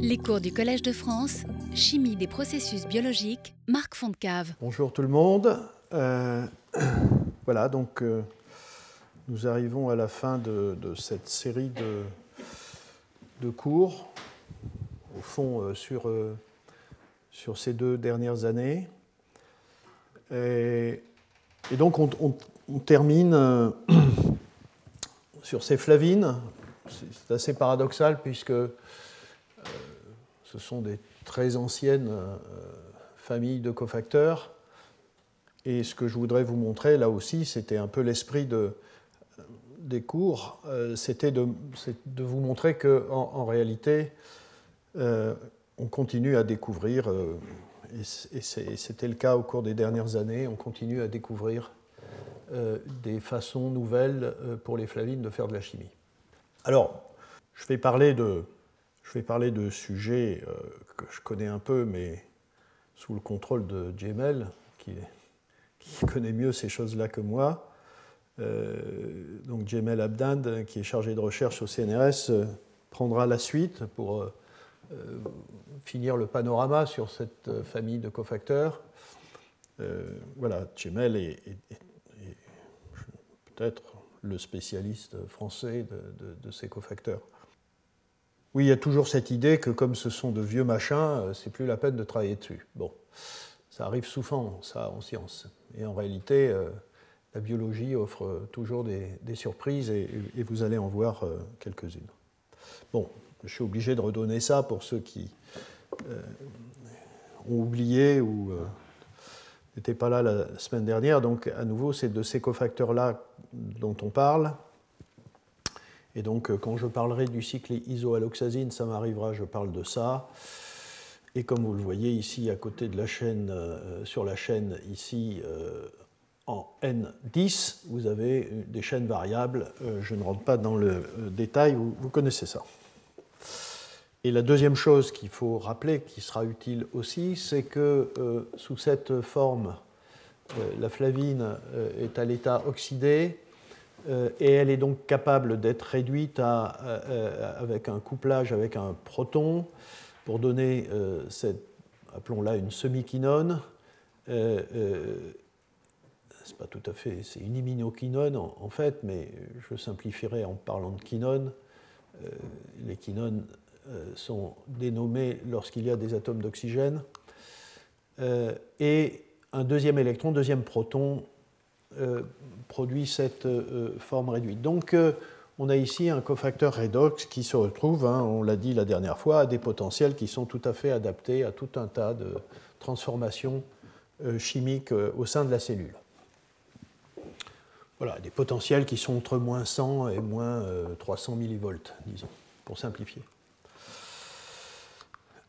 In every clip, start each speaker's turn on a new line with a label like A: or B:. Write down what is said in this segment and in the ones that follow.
A: Les cours du Collège de France, Chimie des processus biologiques, Marc Fontcave.
B: Bonjour tout le monde. Euh, voilà, donc euh, nous arrivons à la fin de, cette série de, cours, au fond euh, sur, sur ces deux dernières années. Et, donc on, on termine sur ces flavines. C'est assez paradoxal puisque ce sont des très anciennes euh, familles de cofacteurs. Et ce que je voudrais vous montrer là aussi, c'était un peu l'esprit de, des cours, euh, c'était de, vous montrer qu'en en, réalité, euh, on continue à découvrir, et c'était le cas au cours des dernières années, on continue à découvrir des façons nouvelles pour les flavines de faire de la chimie. Alors, je vais parler de, je vais parler de sujets euh, que je connais un peu, mais sous le contrôle de Jemel, qui, connaît mieux ces choses-là que moi. Euh, donc Jemel Abdand, qui est chargé de recherche au CNRS, euh, prendra la suite pour finir le panorama sur cette famille de cofacteurs. voilà, Jemel est, peut-être le spécialiste français de ces cofacteurs. Oui, il y a toujours cette idée que comme ce sont de vieux machins, euh, c'est plus la peine de travailler dessus. Bon, ça arrive souvent, ça, en science. Et en réalité, euh, la biologie offre toujours des, surprises et, vous allez en voir euh, quelques-unes. Bon, je suis obligé de redonner ça pour ceux qui ont oublié ou n'étaient pas là la semaine dernière. Donc, à nouveau, c'est de ces cofacteurs-là dont on parle. Et donc, euh, quand je parlerai du cycle isoalloxazine, ça m'arrivera, je parle de ça. Et comme vous le voyez ici, à côté de la chaîne, euh, sur la chaîne ici, euh, en N10, vous avez des chaînes variables. je ne rentre pas dans le détail, vous, connaissez ça. Et la deuxième chose qu'il faut rappeler, qui sera utile aussi, c'est que sous cette forme, la flavine est à l'état oxydé, euh, et elle est donc capable d'être réduite à, euh, avec un couplage avec un proton pour donner euh, cette, appelons-la une semi-quinone. c'est pas tout à fait, c'est une iminoquinone en, en, fait, mais je simplifierai en parlant de quinone. les quinones sont dénommées lorsqu'il y a des atomes d'oxygène. et un deuxième électron, deuxième proton euh, produit cette euh, forme réduite. Donc, euh, on a ici un cofacteur redox qui se retrouve, hein, on l'a dit la dernière fois, à des potentiels qui sont tout à fait adaptés à tout un tas de transformations chimiques au sein de la cellule. Voilà, des potentiels qui sont entre moins 100 et moins 300 millivolts, disons, pour simplifier.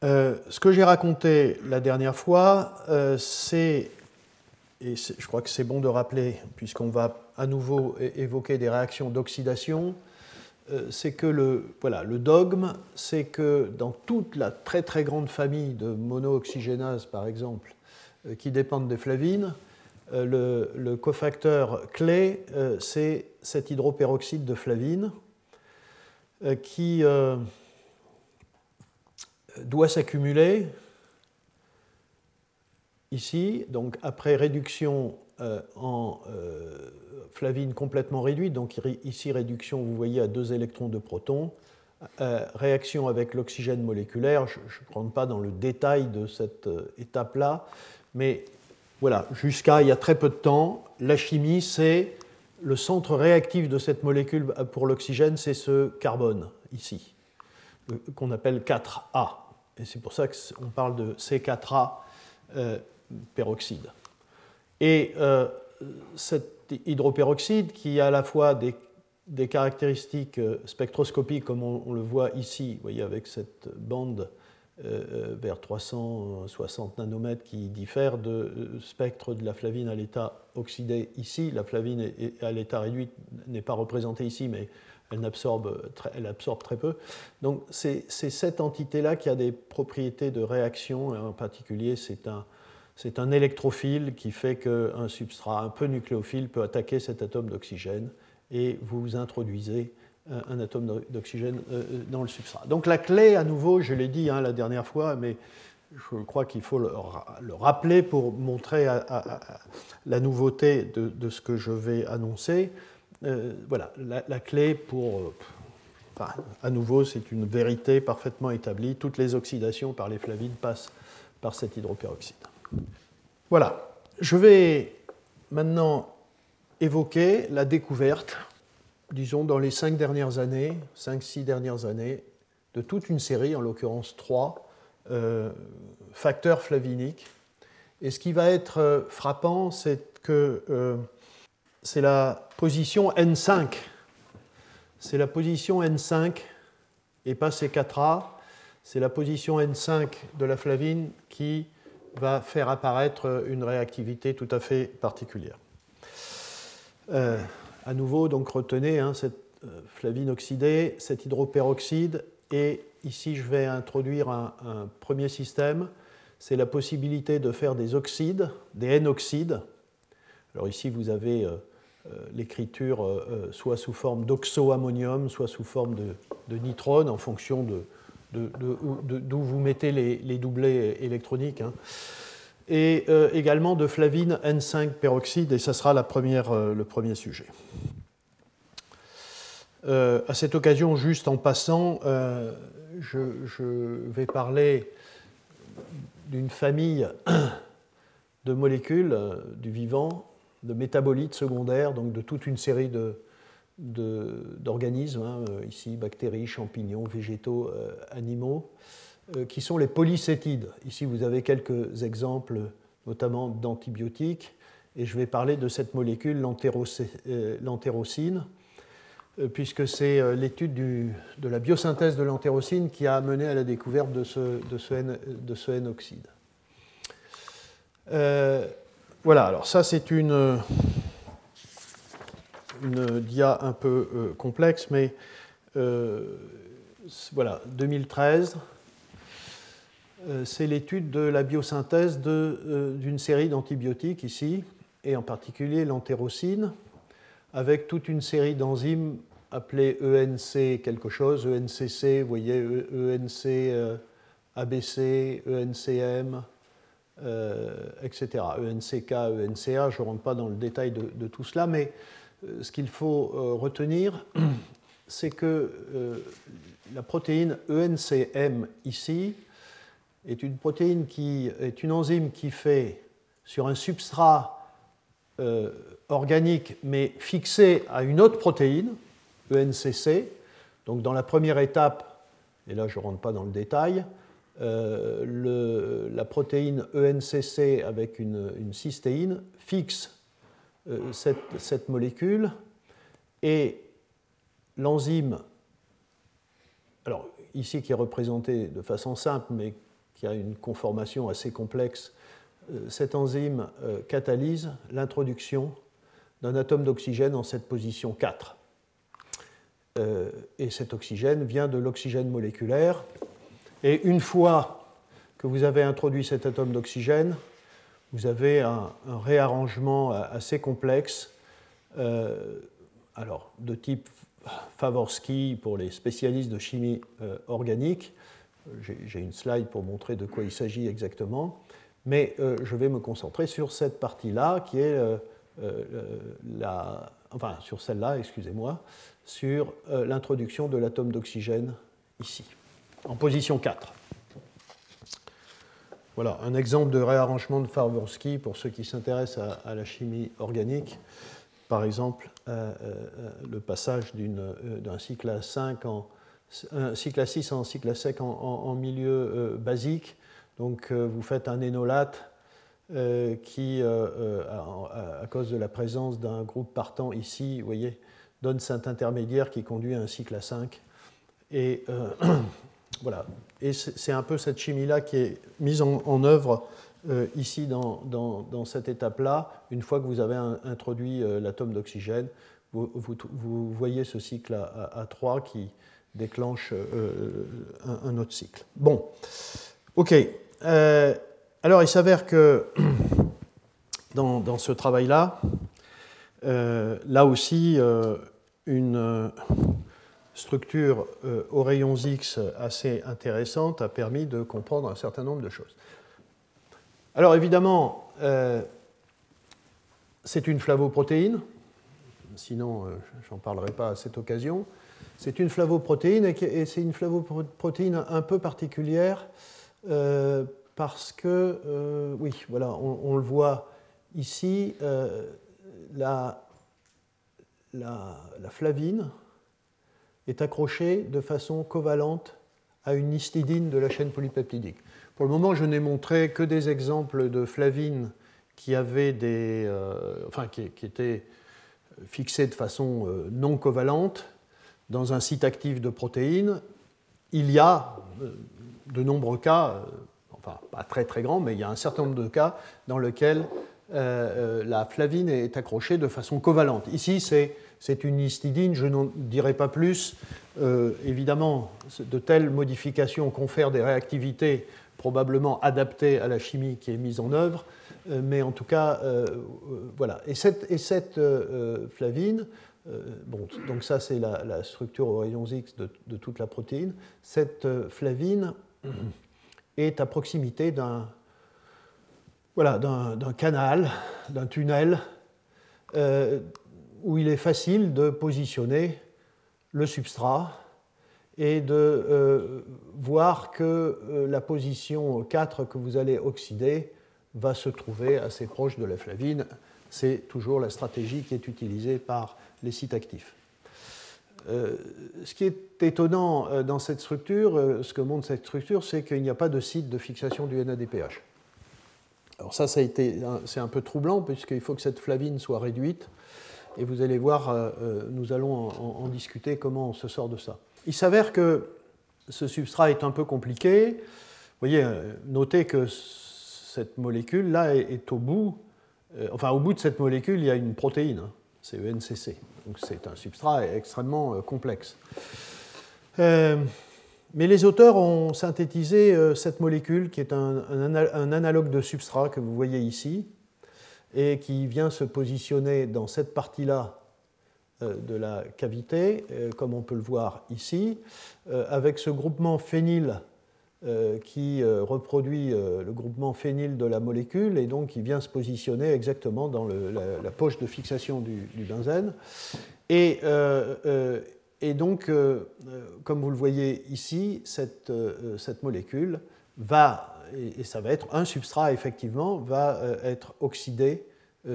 B: ce que j'ai raconté la dernière fois, c'est et je crois que c'est bon de rappeler, puisqu'on va à nouveau évoquer des réactions d'oxydation, euh, c'est que le, voilà, le dogme, c'est que dans toute la très très grande famille de monooxygénases, par exemple, euh, qui dépendent des flavines, euh, le, cofacteur clé, c'est cet hydroperoxyde de flavine qui doit s'accumuler ici, donc après réduction euh, en euh, flavine complètement réduite, donc ici réduction, vous voyez, à deux électrons de protons, euh, réaction avec l'oxygène moléculaire, je ne rentre pas dans le détail de cette étape-là, mais voilà, jusqu'à il y a très peu de temps, la chimie, c'est le centre réactif de cette molécule pour l'oxygène, c'est ce carbone ici, qu'on appelle 4A. Et c'est pour ça qu'on parle de C4A peroxyde. Et euh, cet hydroperoxyde, qui a à la fois des, caractéristiques euh, spectroscopiques, comme on, le voit ici, vous voyez, avec cette bande euh, vers 360 nanomètres qui diffère de spectre de la flavine à l'état oxydé ici. La flavine à l'état réduit n'est pas représentée ici, mais elle absorbe, elle absorbe très peu. Donc c'est cette entité-là qui a des propriétés de réaction, en particulier c'est un, c'est un électrophile qui fait qu'un substrat un peu nucléophile peut attaquer cet atome d'oxygène et vous introduisez un atome d'oxygène dans le substrat. Donc la clé, à nouveau, je l'ai dit hein, la dernière fois, mais je crois qu'il faut le, rappeler pour montrer la nouveauté de, ce que je vais annoncer. voilà, la, clé pour... Enfin, à nouveau, c'est une vérité parfaitement établie. Toutes les oxydations par les flavines passent par cet hydroperoxyde. Voilà. Je vais maintenant évoquer la découverte, disons, dans les cinq dernières années, cinq, six dernières années, de toute une série, en l'occurrence trois, euh, facteurs flaviniques. Et ce qui va être euh, frappant, c'est que euh, c'est la position N5. C'est la position N5 et pas C4A. C'est la position N5 de la flavine qui va faire apparaître une réactivité tout à fait particulière. Euh, à nouveau, donc retenez hein, cette euh, flavine oxydée, cet hydroperoxyde, et ici je vais introduire un, premier système, c'est la possibilité de faire des oxydes, des N-oxydes. Alors ici vous avez euh, l'écriture soit sous forme d'oxoammonium, soit sous forme de, de nitrone en fonction de, d'où vous mettez les, doublés électroniques. Hein. Et euh, également de flavine N5 peroxyde, et ça sera euh, le premier sujet. Euh, à cette occasion, juste en passant, je, vais parler d'une famille de molécules du vivant, de métabolites secondaires, donc de toute une série de, d'organismes, hein, euh, ici bactéries, champignons, végétaux, euh, animaux, euh, qui sont les polycétides. Ici, vous avez quelques exemples, notamment d'antibiotiques, et je vais parler de cette molécule, l'antérocine, puisque c'est l'étude de la biosynthèse de l'antérocine qui a mené à la découverte de ce, de ce, N, de ce N-oxyde. voilà, alors ça c'est une une dia un peu euh, complexe, mais euh, voilà, 2013, euh, c'est l'étude de la biosynthèse d'une série d'antibiotiques ici, et en particulier l'entérocine, avec toute une série d'enzymes appelées ENC quelque chose, ENCC, vous voyez, ENC ABC, ENCM, etc. ENCK, ENCA, je ne rentre pas dans le détail de, tout cela, mais ce qu'il faut euh, retenir, c'est que euh, la protéine ENCM ici est une protéine qui est une enzyme qui fait sur un substrat organique mais fixé à une autre protéine, ENCC. Donc dans la première étape, et là je ne rentre pas dans le détail, la protéine ENCC avec une cystéine fixe euh, cette, molécule et l'enzyme, alors ici qui est représenté de façon simple mais qui a une conformation assez complexe, euh, cette enzyme euh, catalyse l'introduction d'un atome d'oxygène en cette position 4. Et cet oxygène vient de l'oxygène moléculaire. Et une fois que vous avez introduit cet atome d'oxygène, vous avez un, réarrangement assez complexe, euh, alors de type Favorsky pour les spécialistes de chimie euh, organique. J'ai une slide pour montrer de quoi il s'agit exactement, mais euh, je vais me concentrer sur cette partie-là qui est la, enfin sur celle-là, excusez-moi, sur l'introduction de l'atome d'oxygène ici, en position 4. Voilà, un exemple de réarrangement de Favorsky pour ceux qui s'intéressent à, la chimie organique. Par exemple, euh, euh, le passage euh, d'un cycle à 5 en un cycle à 6 en cycle à sec en, milieu basique. Donc vous faites un énolate qui, à, cause de la présence d'un groupe partant ici, voyez, donne cet intermédiaire qui conduit à un cycle à 5. Et voilà, et c'est un peu cette chimie-là qui est mise en, œuvre euh, ici dans, cette étape-là. Une fois que vous avez introduit euh, l'atome d'oxygène, vous, voyez ce cycle à, 3 qui déclenche euh, un, autre cycle. Bon, ok. alors il s'avère que dans ce travail-là, là aussi, une structure aux rayons X assez intéressante a permis de comprendre un certain nombre de choses. Alors évidemment, c'est une flavoprotéine, sinon j'en parlerai pas à cette occasion. C'est une flavoprotéine et c'est une flavoprotéine un peu particulière euh, parce que, euh, oui, voilà, on, le voit ici, euh, la, flavine est accrochée de façon covalente à une histidine de la chaîne polypeptidique. Pour le moment, je n'ai montré que des exemples de flavines qui des, enfin, qui, étaient fixées de façon non covalente dans un site actif de protéines, il y a euh, de nombreux cas, euh, enfin pas très très grands, mais il y a un certain nombre de cas dans lesquels euh, la flavine est accrochée de façon covalente. Ici, c'est une histidine, je n'en dirai pas plus. évidemment, de telles modifications confèrent des réactivités probablement adaptées à la chimie qui est mise en œuvre, mais en tout cas, voilà. Et cette, et cette flavine euh, donc ça, c'est la, structure aux rayons X de, toute la protéine. Cette euh, flavine est à proximité d'un canal, d'un tunnel, euh, où il est facile de positionner le substrat et de voir que la position 4 que vous allez oxyder va se trouver assez proche de la flavine. C'est toujours la stratégie qui est utilisée par les sites actifs. Euh, ce qui est étonnant euh, dans cette structure, euh, ce que montre cette structure, c'est qu'il n'y a pas de site de fixation du NADPH. Alors ça, ça c'est un peu troublant puisqu'il faut que cette flavine soit réduite. Et vous allez voir, nous allons en, discuter comment on se sort de ça. Il s'avère que ce substrat est un peu compliqué. Vous voyez, notez que cette molécule là est, au bout, enfin au bout de cette molécule, il y a une protéine. Hein c'est ENCC. Donc c'est un substrat extrêmement euh, complexe. Euh, mais les auteurs ont synthétisé euh, cette molécule qui est un, analogue de substrat que vous voyez ici et qui vient se positionner dans cette partie-là de la cavité, comme on peut le voir ici, avec ce groupement phényl euh, qui euh, reproduit euh, le groupement phényl de la molécule et donc qui vient se positionner exactement dans la, poche de fixation du, benzène. Et, donc, comme vous le voyez ici, cette molécule va, et, ça va être un substrat effectivement, va être oxydé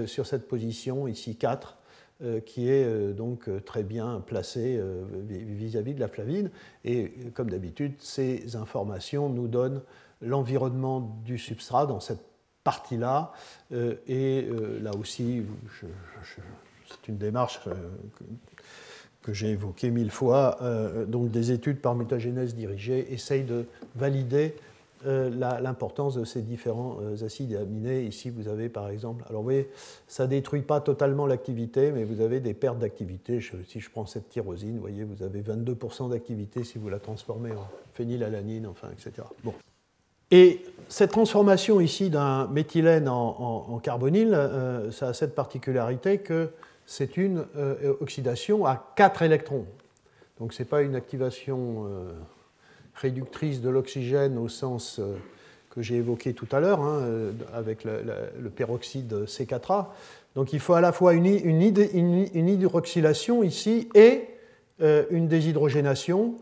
B: sur cette position ici 4 euh, qui est euh, donc euh, très bien placé vis-à-vis de la flavine. Et comme d'habitude, ces informations nous donnent l'environnement du substrat dans cette partie-là. et là aussi, c'est une démarche que j'ai évoquée mille fois. donc des études par mutagénèse dirigée essayent de valider euh, l'importance de ces différents euh, acides aminés. Ici, vous avez par exemple, alors vous voyez, ça ne détruit pas totalement l'activité, mais vous avez des pertes d'activité. si je prends cette tyrosine, vous voyez, vous avez 22% d'activité si vous la transformez en phénylalanine, enfin, etc. Bon. Et cette transformation ici d'un méthylène en, carbonyle, euh, ça a cette particularité que c'est une oxydation à 4 électrons. Donc ce n'est pas une activation réductrice de l'oxygène au sens euh, que j'ai évoqué tout à l'heure, hein, euh, avec le, peroxyde C4A. Donc il faut à la fois une, hydroxylation ici et euh, une déshydrogénation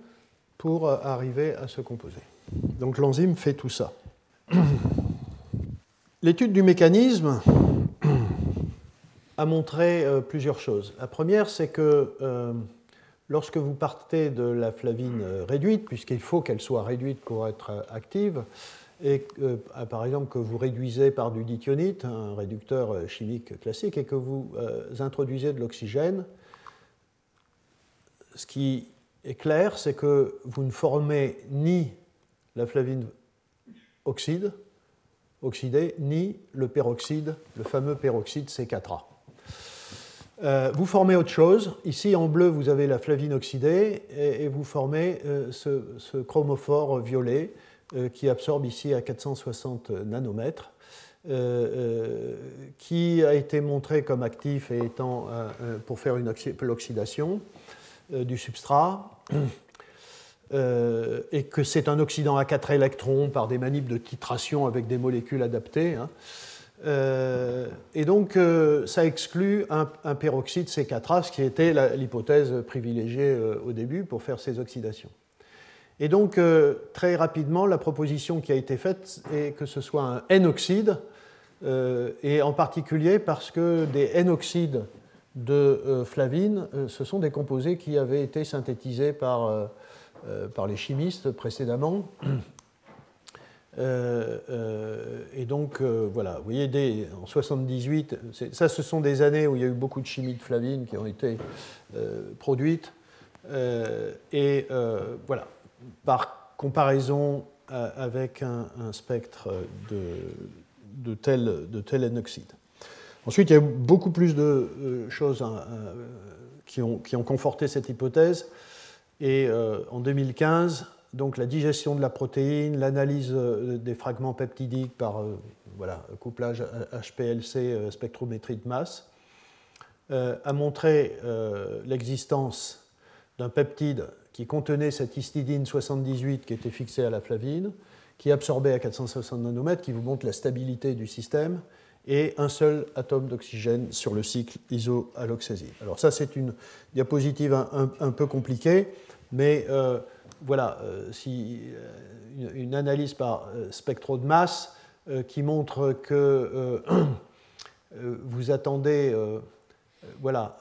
B: pour arriver à se composer. Donc l'enzyme fait tout ça. L'étude du mécanisme a montré plusieurs choses. La première, c'est que Lorsque vous partez de la flavine euh, réduite, puisqu'il faut qu'elle soit réduite pour être euh, active, et euh, par exemple que vous réduisez par du dithionite, un réducteur chimique classique, et que vous introduisez de l'oxygène, ce qui est clair, c'est que vous ne formez ni la flavine oxyde, oxydée, ni le peroxyde, le fameux peroxyde C4A. Euh, vous formez autre chose. Ici, en bleu, vous avez la flavine oxydée et, vous formez euh, ce, chromophore violet euh, qui absorbe ici à 460 nanomètres, qui a été montré comme actif et étant pour faire l'oxydation. du substrat. et que c'est un oxydant à 4 électrons par des manips de titration avec des molécules adaptées. Hein. Et donc, ça exclut un, peroxyde C4A, ce qui était l'hypothèse privilégiée au début pour faire ces oxydations. Et donc, euh, très rapidement, la proposition qui a été faite est que ce soit un N-oxyde, euh, et en particulier parce que des N-oxydes de euh, flavine, ce sont des composés qui avaient été synthétisés par, par les chimistes précédemment. Et donc, voilà, vous voyez, dès, en 78, ça, ce sont des années où il y a eu beaucoup de chimie de flavine qui ont été produites. et voilà, par comparaison euh, avec un, spectre de, tel, de tel. Ensuite, il y a beaucoup plus de euh, choses hein, euh, qui, ont, conforté cette hypothèse. Et en 2015, donc la digestion de la protéine, l'analyse des fragments peptidiques par voilà, couplage HPLC, spectrométrie de masse, a montré l'existence d'un peptide qui contenait cette histidine 78 qui était fixée à la flavine, qui absorbait à 460 nanomètres, qui vous montre la stabilité du système, et un seul atome d'oxygène sur le cycle isoalloxazine. Alors ça, c'est une diapositive un, peu compliquée, mais euh, voilà, euh, si, euh, une, analyse par spectro de masse qui montre que vous attendez, voilà,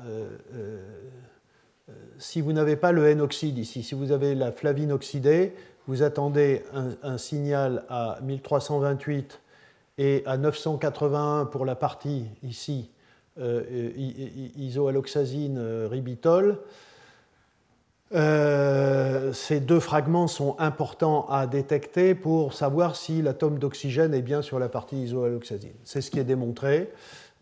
B: si vous n'avez pas le N-oxyde ici, si vous avez la flavine oxydée, vous attendez un, signal à 1328 et à 981 pour la partie ici, euh, isoalloxazine euh, ribitol. Euh, ces deux fragments sont importants à détecter pour savoir si l'atome d'oxygène est bien sur la partie isoalloxazine. C'est ce qui est démontré.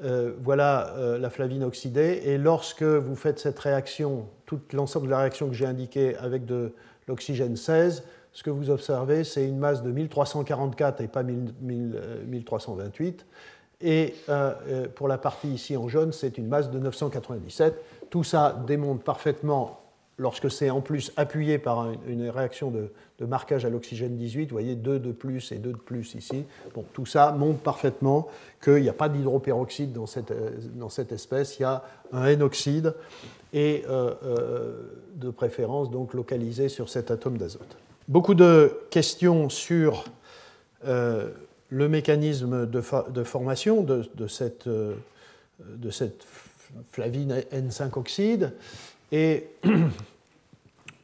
B: Euh, voilà euh, la flavine oxydée. Et lorsque vous faites cette réaction, tout l'ensemble de la réaction que j'ai indiquée avec de l'oxygène 16, ce que vous observez, c'est une masse de 1344 et pas 1328. Et pour la partie ici en jaune, c'est une masse de 997. Tout ça démontre parfaitement lorsque c'est en plus appuyé par une réaction de, marquage à l'oxygène 18, vous voyez 2 de plus et 2 de plus ici, tout ça montre parfaitement qu'il n'y a pas d'hydroperoxyde dans cette, euh, dans cette espèce, il y a un N-oxyde et euh, euh, de préférence donc localisé sur cet atome d'azote. Beaucoup de questions sur le mécanisme de, formation de, cette, flavine N5-oxyde. Et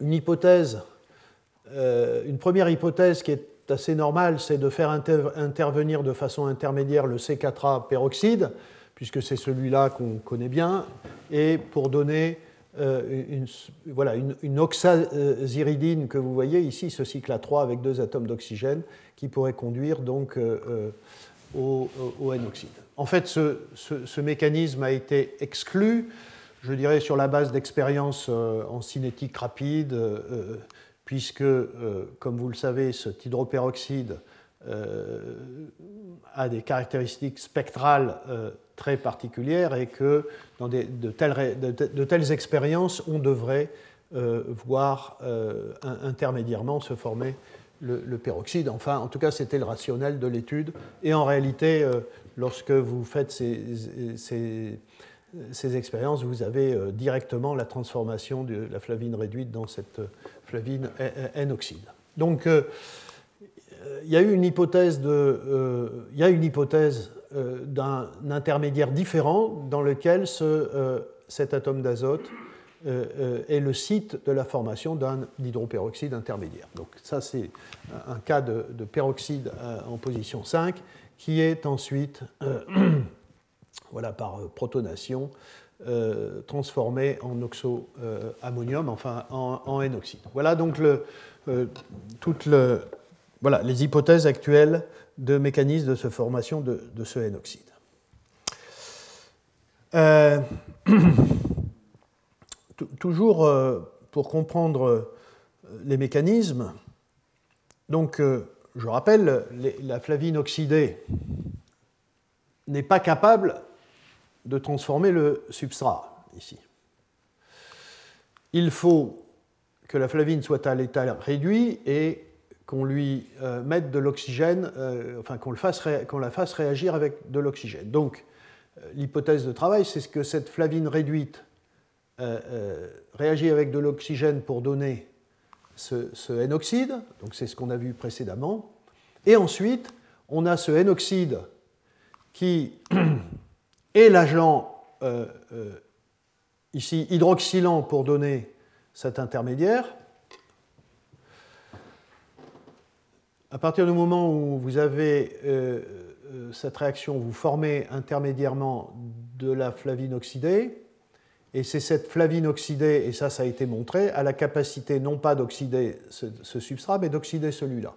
B: une hypothèse, euh, une première hypothèse qui est assez normale, c'est de faire intervenir de façon intermédiaire le C4A peroxyde, puisque c'est celui-là qu'on connaît bien, et pour donner euh, une, voilà, une, oxaziridine que vous voyez ici, ce cycle à 3 avec deux atomes d'oxygène, qui pourrait conduire donc euh, au, N-oxyde. En fait, ce, mécanisme a été exclu je dirais sur la base d'expériences euh, en cinétique rapide, euh, euh, puisque, comme vous le savez, cet hydroperoxyde a des caractéristiques spectrales très particulières et que dans de, telles, expériences, on devrait voir intermédiairement se former le, peroxyde. Enfin, en tout cas, c'était le rationnel de l'étude. Et en réalité, lorsque vous faites ces ces expériences, vous avez euh, directement la transformation de la flavine réduite dans cette euh, flavine N-oxyde. Donc, euh, il y a eu une hypothèse, de, il y une hypothèse d'un intermédiaire différent dans lequel ce, cet atome d'azote est le site de la formation d'un hydroperoxyde intermédiaire. Donc ça, c'est un cas de, de peroxyde en position 5 qui est ensuite voilà, par euh, protonation, euh, transformé en oxoammonium, enfin en, N-oxyde. Voilà donc euh, toutes les hypothèses actuelles de mécanisme de ce formation de, de ce N-oxyde. toujours pour comprendre les mécanismes, donc je rappelle, la flavine oxydée n'est pas capable de transformer le substrat ici. il faut que la flavine soit à l'état réduit et qu'on lui euh, mette de l'oxygène, euh, enfin qu'on la fasse réagir avec de l'oxygène. Donc, l'hypothèse de travail, c'est que cette flavine réduite réagit avec de l'oxygène pour donner ce, ce N-oxyde, donc c'est ce qu'on a vu précédemment, et ensuite, on a ce N-oxyde qui est l'agent ici hydroxylant pour donner cet intermédiaire. À partir du moment où vous avez euh, euh, cette réaction, vous formez intermédiairement de la flavine oxydée, et c'est cette flavine oxydée, et ça ça a été montré, a la capacité non pas d'oxyder ce, substrat, mais d'oxyder celui-là.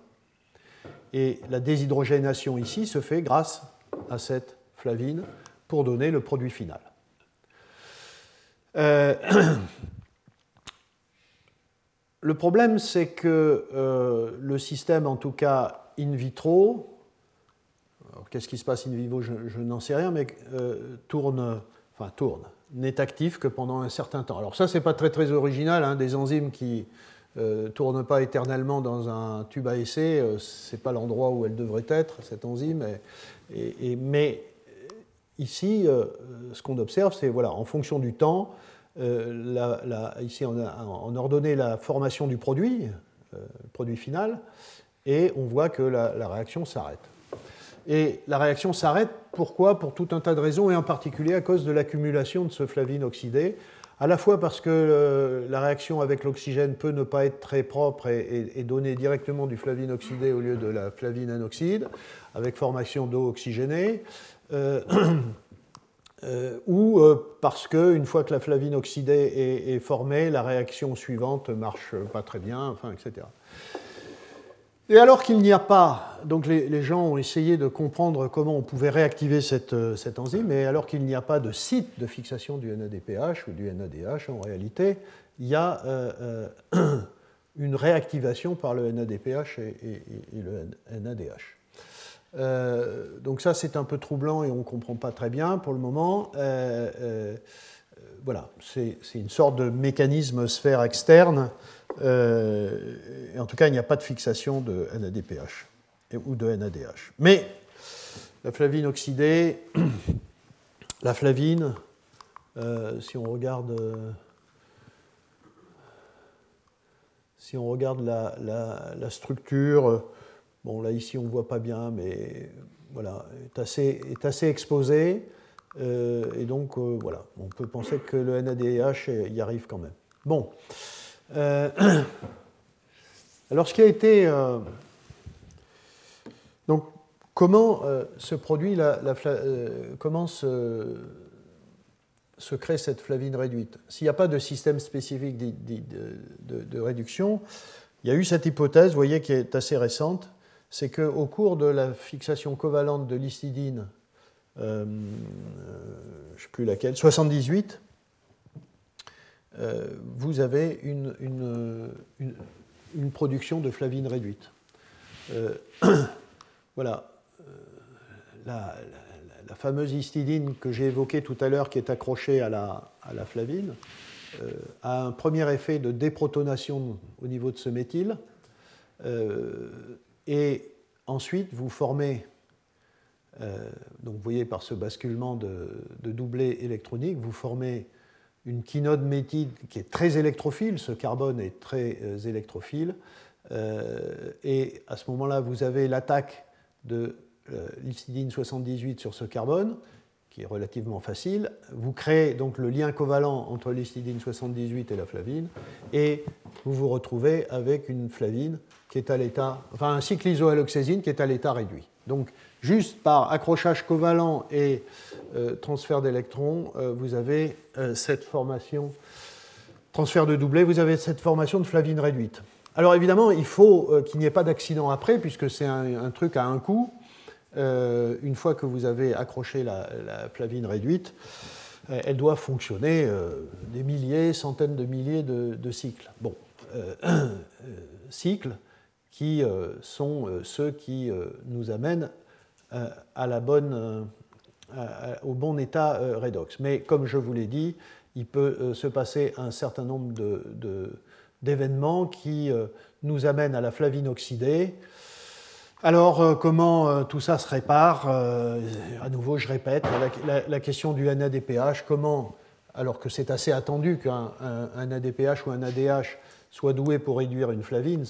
B: Et la déshydrogénation ici se fait grâce à cette flavine pour donner le produit final. Euh, le problème, c'est que euh, le système, en tout cas in vitro, qu'est-ce qui se passe in vivo, je, n'en sais rien, mais euh, tourne, enfin tourne, n'est actif que pendant un certain temps. Alors ça, c'est pas très très original, hein, des enzymes qui ne tournent pas éternellement dans un tube à essai, c'est pas l'endroit où elles devraient être, cette enzyme. mais ici, euh, ce qu'on observe, c'est voilà, en fonction du temps, euh, ici on a, on ordonné la formation du produit, euh, le produit final, et on voit que la, réaction s'arrête. Et la réaction s'arrête, pourquoi? Pour tout un tas de raisons, et en particulier à cause de l'accumulation de ce flavine oxydé, à la fois parce que la réaction avec l'oxygène peut ne pas être très propre et, donner directement du flavine oxydé au lieu de la flavine anoxyde, avec formation d'eau oxygénée, euh, euh, ou euh, parce qu'une fois que la flavine oxydée est, formée, la réaction suivante marche pas très bien, enfin, etc. Et alors qu'il n'y a pas, donc les, gens ont essayé de comprendre comment on pouvait réactiver cette, cette enzyme, et alors qu'il n'y a pas de site de fixation du NADPH ou du NADH, en réalité, il y a une réactivation par le NADPH et, et le NADH. Euh, donc ça, c'est un peu troublant et on ne comprend pas très bien pour le moment. Euh, euh, voilà, c'est une sorte de mécanisme sphère externe. et en tout cas, il n'y a pas de fixation de NADPH ou de NADH. Mais la flavine oxydée, la flavine, si on regarde... si on la, structure, Bon, là, ici, on ne voit pas bien, mais voilà, est assez, est assez exposé. Euh, et donc, euh, voilà, on peut penser que le NADH y arrive quand même. Bon. Euh, alors, ce qui a été. donc, comment se produit la. comment se, crée cette flavine réduite? S'il n'y a pas de système spécifique de, de, de réduction, il y a eu cette hypothèse, vous voyez, qui est assez récente c'est qu'au cours de la fixation covalente de l'histidine, euh, je ne sais plus laquelle, 78, euh, vous avez une, production de flavine réduite. Euh, voilà. La, fameuse histidine que j'ai évoquée tout à l'heure, qui est accrochée à la, à la flavine, a un premier effet de déprotonation au niveau de ce méthyle. Et ensuite, vous formez, euh, donc vous voyez par ce basculement de, doublé électronique, vous formez une quinode méthide qui est très électrophile, ce carbone est très euh, électrophile, euh, et à ce moment-là, vous avez l'attaque de l'histidine 78 sur ce carbone, qui est relativement facile. Vous créez donc le lien covalent entre l'histidine 78 et la flavine, et vous vous retrouvez avec une flavine qui est à l'état, enfin un cycle qui est à l'état réduit. Donc, juste par accrochage covalent et euh, transfert d'électrons, euh, vous avez euh, cette formation, transfert de doublé, vous avez cette formation de flavine réduite. Alors évidemment, il faut qu'il n'y ait pas d'accident après, puisque c'est un, truc à un coup. une fois que vous avez accroché la, flavine réduite, elle doit fonctionner des milliers, centaines de milliers de, de cycles. Bon, cycles qui sont ceux qui nous amènent à la bonne, au bon état redox. Mais comme je vous l'ai dit, il peut se passer un certain nombre d'événements qui nous amènent à la flavine oxydée. Alors, comment tout ça se répare À nouveau, je répète, la, question du NADPH, comment, alors que c'est assez attendu qu'un ADPH ou un ADH soit doué pour réduire une flavine.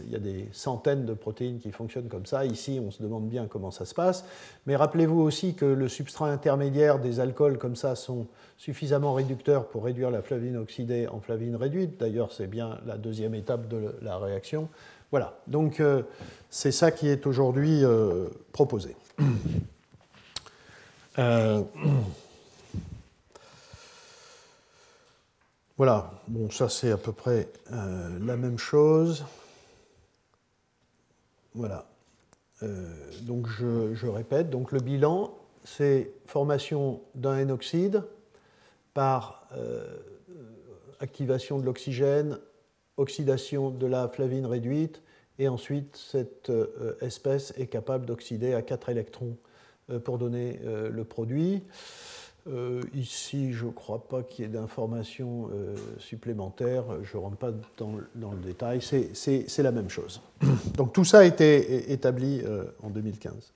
B: Il y a des centaines de protéines qui fonctionnent comme ça. Ici, on se demande bien comment ça se passe. Mais rappelez-vous aussi que le substrat intermédiaire des alcools comme ça sont suffisamment réducteurs pour réduire la flavine oxydée en flavine réduite. D'ailleurs, c'est bien la deuxième étape de la réaction. Voilà, donc euh, c'est ça qui est aujourd'hui euh, proposé. Euh, Voilà, bon, ça c'est à peu près euh, la même chose. Voilà. Euh, donc je, répète, donc le bilan, c'est formation d'un N-oxyde par euh, activation de l'oxygène, oxydation de la flavine réduite, et ensuite cette espèce est capable d'oxyder à 4 électrons pour donner le produit. Euh, ici, je ne crois pas qu'il y ait d'informations euh, supplémentaires. Je ne rentre pas dans, le détail. C'est la même chose. Donc tout ça a été établi euh, en 2015.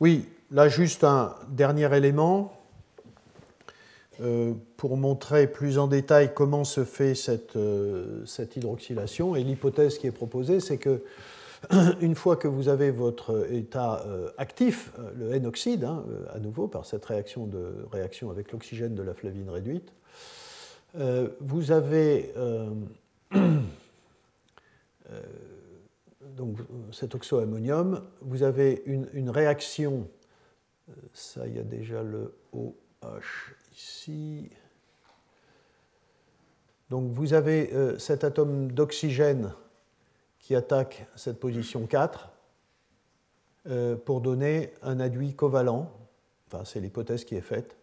B: oui, là juste un dernier élément pour montrer plus en détail comment se fait cette, cette hydroxylation. Et l'hypothèse qui est proposée, c'est que une fois que vous avez votre état euh, actif, euh, le N-oxyde, hein, euh, à nouveau par cette réaction, de, réaction avec l'oxygène de la flavine réduite, vous avez donc cet oxoammonium, vous avez une, une réaction, ça il y a déjà le OH ici, donc vous avez cet atome d'oxygène qui attaque cette position 4 euh, pour donner un aduit covalent, enfin c'est l'hypothèse qui est faite,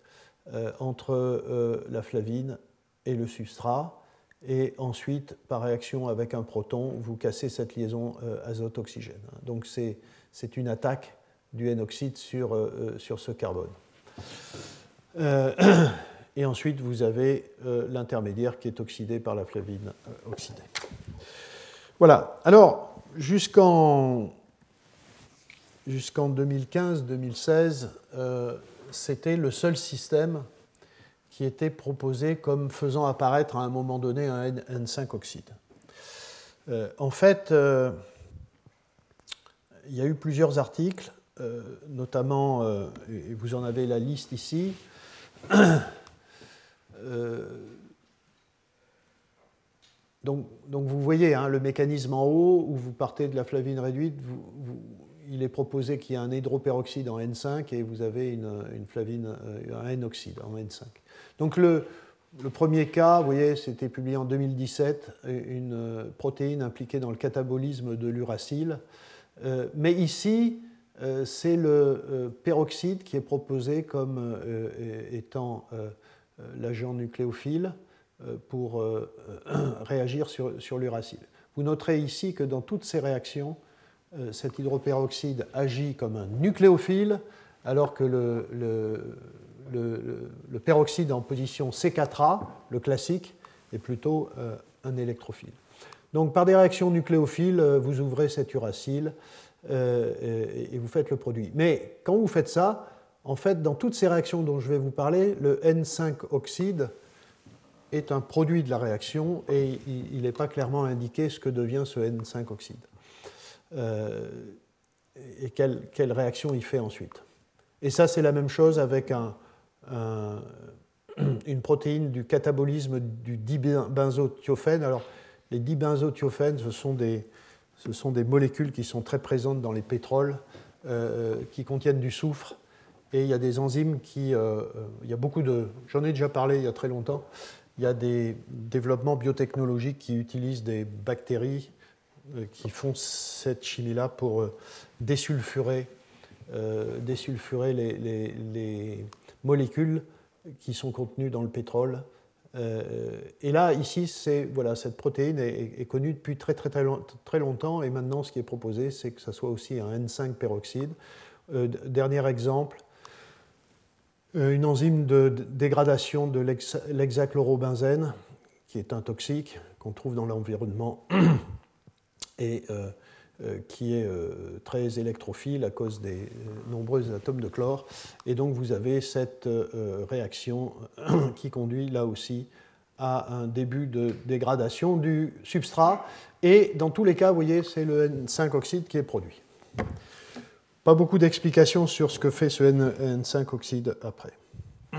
B: euh, entre euh, la flavine et le substrat. Et ensuite, par réaction avec un proton, vous cassez cette liaison azote-oxygène. Donc c'est une attaque du N-oxyde sur, sur ce carbone. et ensuite, vous avez l'intermédiaire qui est oxydé par la flavine oxydée. Voilà. Alors, jusqu'en 2015-2016, euh, c'était le seul système qui était proposé comme faisant apparaître à un moment donné un N5 oxyde. Euh, en fait, euh, il y a eu plusieurs articles, notamment, et vous en avez la liste ici, donc, vous voyez hein, le mécanisme en haut où vous partez de la flavine réduite, il est proposé qu'il y ait un hydroperoxyde en N5 et vous avez une, flavine, euh, un N-oxyde en N5. Donc le, premier cas, vous voyez, c'était publié en 2017, une euh, protéine impliquée dans le catabolisme de l'uracile. Euh, mais ici, c'est le peroxyde qui est proposé comme étant l'agent nucléophile. Euh, pour euh, réagir sur, sur l'uracile. Vous noterez ici que dans toutes ces réactions, euh, cet hydroperoxyde agit comme un nucléophile, alors que le, le, peroxyde en position C4A, le classique, est plutôt un électrophile. Donc par des réactions nucléophiles, vous ouvrez cet uracile et, vous faites le produit. Mais quand vous faites ça, en fait, dans toutes ces réactions dont je vais vous parler, le N5 oxyde est un produit de la réaction et il n'est pas clairement indiqué ce que devient ce N5 oxyde euh, et quelle, réaction il fait ensuite. Et ça, c'est la même chose avec un, une protéine du catabolisme du dibenzothiophéne. Alors, les dibenzothiophénes, ce sont des, ce sont des molécules qui sont très présentes dans les pétroles, euh, qui contiennent du soufre. Et il y a des enzymes qui. Euh, il y a beaucoup de. J'en ai déjà parlé il y a très longtemps il y a des développements biotechnologiques qui utilisent des bactéries euh, qui font cette chimie-là pour euh, désulfurer, euh, désulfurer les, molécules qui sont contenues dans le pétrole. et là, ici, voilà, cette protéine est, connue depuis très, très, très, très, longtemps, et maintenant, ce qui est proposé, c'est que ça soit aussi un N5 peroxyde. dernier exemple, une enzyme de dégradation de l'hexachlorobenzène, qui est un toxique qu'on trouve dans l'environnement et qui est très électrophile à cause des nombreux atomes de chlore. Et donc vous avez cette réaction qui conduit là aussi à un début de dégradation du substrat. Et dans tous les cas, vous voyez, c'est le N5 oxyde qui est produit. Pas beaucoup d'explications sur ce que fait ce N, 5 oxyde après.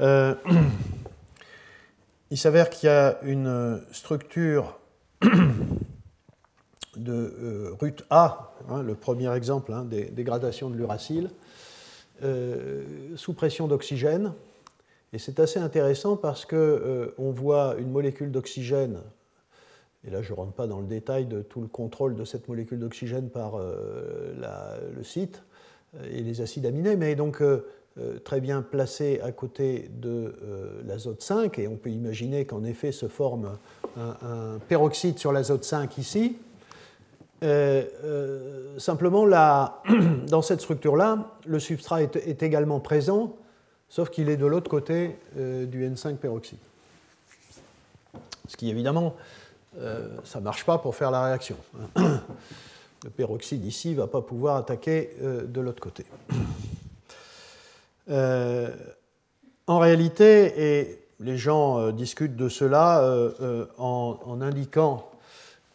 B: Euh, il s'avère qu'il y a une structure de euh, RUT A, hein, le premier exemple hein, des dégradations de l'uracile, euh, sous pression d'oxygène, et c'est assez intéressant parce qu'on euh, voit une molécule d'oxygène, et là je ne rentre pas dans le détail de tout le contrôle de cette molécule d'oxygène par euh, le site euh, et les acides aminés, mais donc très bien placée à côté de l'azote 5, et on peut imaginer qu'en effet se forme un, peroxyde sur l'azote 5 ici. simplement, dans cette structure-là, le substrat est également présent sauf qu'il est de l'autre côté euh, du N5 peroxyde. Ce qui évidemment, euh, ça ne marche pas pour faire la réaction. Le peroxyde ici ne va pas pouvoir attaquer euh, de l'autre côté. en réalité, et les gens discutent de cela en, indiquant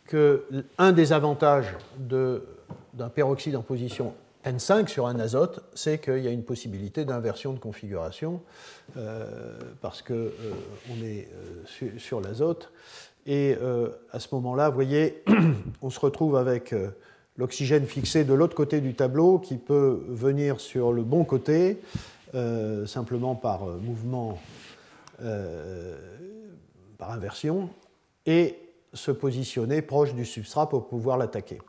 B: que un des avantages d'un peroxyde en position N5 sur un azote, c'est qu'il y a une possibilité d'inversion de configuration euh, parce qu'on euh, est euh, sur, l'azote. Et à ce moment-là, vous voyez, on se retrouve avec l'oxygène fixé de l'autre côté du tableau qui peut venir sur le bon côté simplement par mouvement, par inversion, et se positionner proche du substrat pour pouvoir l'attaquer.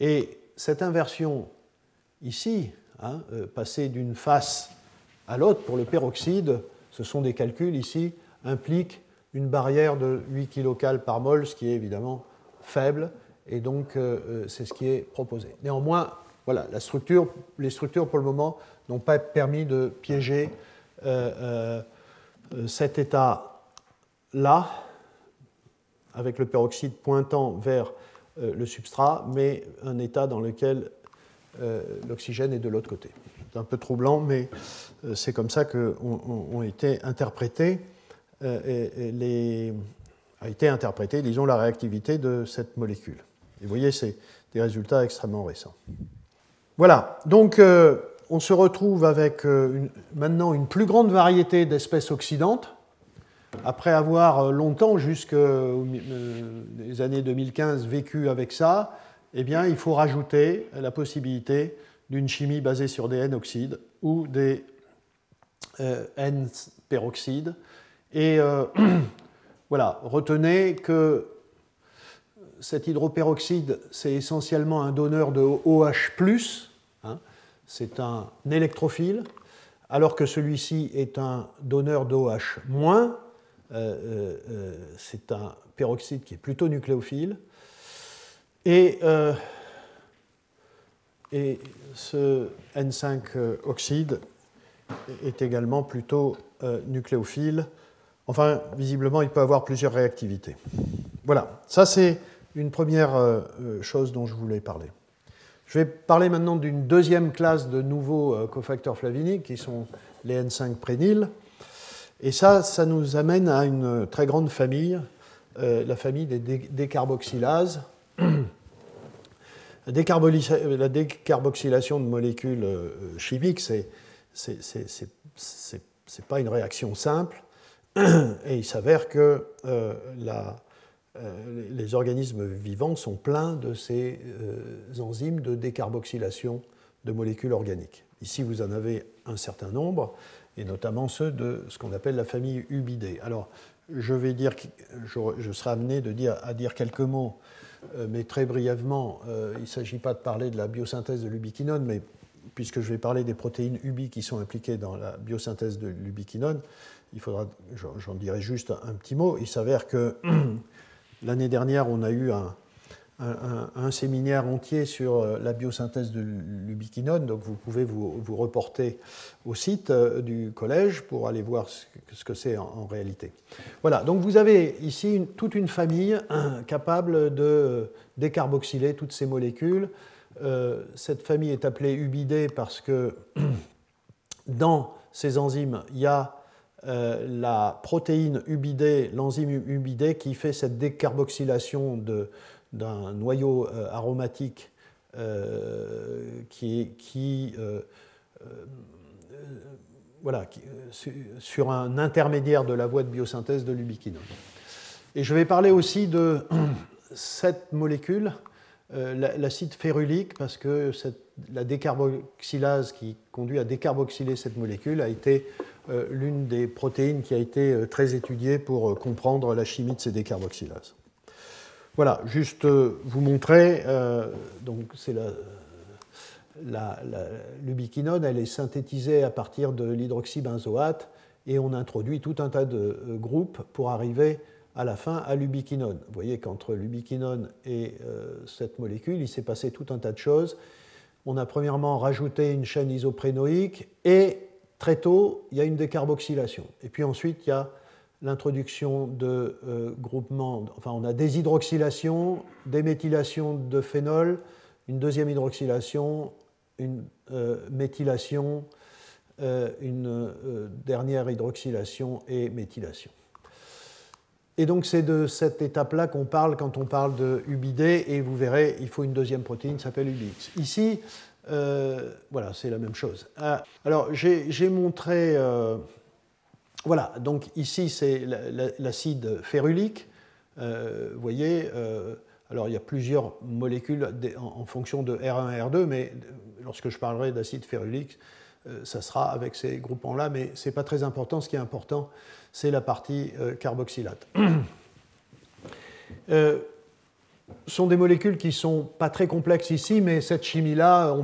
B: Et cette inversion ici, hein, euh, passer d'une face à l'autre pour le peroxyde, ce sont des calculs ici, impliquent une barrière de 8 kcal par mol, ce qui est évidemment faible, et donc euh, euh, c'est ce qui est proposé. Néanmoins, voilà, les structures pour le moment n'ont pas permis de piéger cet état-là, avec le peroxyde pointant vers le substrat, mais un état dans lequel euh, l'oxygène est de l'autre côté. C'est un peu troublant, mais euh, c'est comme ça qu'ont été interprétés euh, les, a été interprétée, disons, la réactivité de cette molécule. Vous voyez, c'est des résultats extrêmement récents. Voilà, donc on se retrouve avec maintenant une plus grande variété d'espèces oxydantes. Après avoir longtemps, jusqu'aux années 2015, vécu avec ça, eh bien, il faut rajouter la possibilité d'une chimie basée sur des N-oxydes ou des euh, N-peroxydes. Et euh, voilà, retenez que cet hydroperoxyde, c'est essentiellement un donneur de OH, c'est un électrophile, alors que celui-ci est un donneur d'OH-, euh, c'est un peroxyde qui est plutôt nucléophile. Et, euh, et ce N5 euh, oxyde est également plutôt euh, nucléophile. Enfin, visiblement, il peut avoir plusieurs réactivités. Voilà, ça c'est une première chose dont je voulais parler. Je vais parler maintenant d'une deuxième classe de nouveaux cofacteurs flaviniques qui sont les N5 prényl. Et ça, ça nous amène à une très grande famille, la famille des décarboxylases, la, décarboxylation de molécules euh, chimiques, c'est n'est pas une réaction simple. Et il s'avère que euh, euh, les organismes vivants sont pleins de ces enzymes de décarboxylation de molécules organiques. Ici, vous en avez un certain nombre, et notamment ceux de ce qu'on appelle la famille Ubidée. Alors, je vais dire, je, je serai amené à dire quelques mots euh, mais très brièvement, euh, il ne s'agit pas de parler de la biosynthèse de l'ubiquinone, mais puisque je vais parler des protéines UBI qui sont impliquées dans la biosynthèse de l'ubiquinone, il faudra, j'en dirai juste un petit mot. Il s'avère que l'année dernière, on a eu un, séminaire entier sur euh, la biosynthèse de l'ubiquinone, donc vous pouvez vous, reporter au site euh, du collège pour aller voir ce que c'est en, réalité. Voilà, donc vous avez ici toute une famille capable de décarboxyler toutes ces molécules. Euh, cette famille est appelée ubidée parce que dans ces enzymes, il y a la protéine ubidée, l'enzyme ubidée, qui fait cette décarboxylation d'un noyau euh, aromatique euh, qui, euh, voilà, sur un intermédiaire de la voie de biosynthèse de l'ubiquinone. Et je vais parler aussi de cette molécule, l'acide férulique, parce que la décarboxylase qui conduit à décarboxyler cette molécule a été l'une des protéines qui a été très étudiée pour comprendre la chimie de ces décarboxylases. Voilà, juste euh, vous montrer, euh, donc c'est la, l'ubiquinone, elle est synthétisée à partir de l'hydroxybenzoate et on introduit tout un tas de euh, groupes pour arriver à la fin à l'ubiquinone. Vous voyez qu'entre l'ubiquinone et cette molécule, il s'est passé tout un tas de choses. On a premièrement rajouté une chaîne isoprénoïque et très tôt, il y a une décarboxylation. Et puis ensuite, il y a l'introduction de euh, groupements, enfin on a des hydroxylations, des méthylations de phénol, une deuxième hydroxylation, une euh, méthylation, euh, une dernière hydroxylation et méthylation. Et donc c'est de cette étape-là qu'on parle quand on parle de UBD, et vous verrez, il faut une deuxième protéine qui s'appelle UBX. Ici, voilà, c'est la même chose. alors j'ai montré voilà, donc ici c'est l'acide férulique. Euh, vous voyez, euh, alors il y a plusieurs molécules en, fonction de R1 et R2, mais lorsque je parlerai d'acide férulique, euh, ça sera avec ces groupements-là, mais ce n'est pas très important. Ce qui est important, c'est la partie carboxylate. Sont des molécules qui ne sont pas très complexes ici, mais cette chimie-là,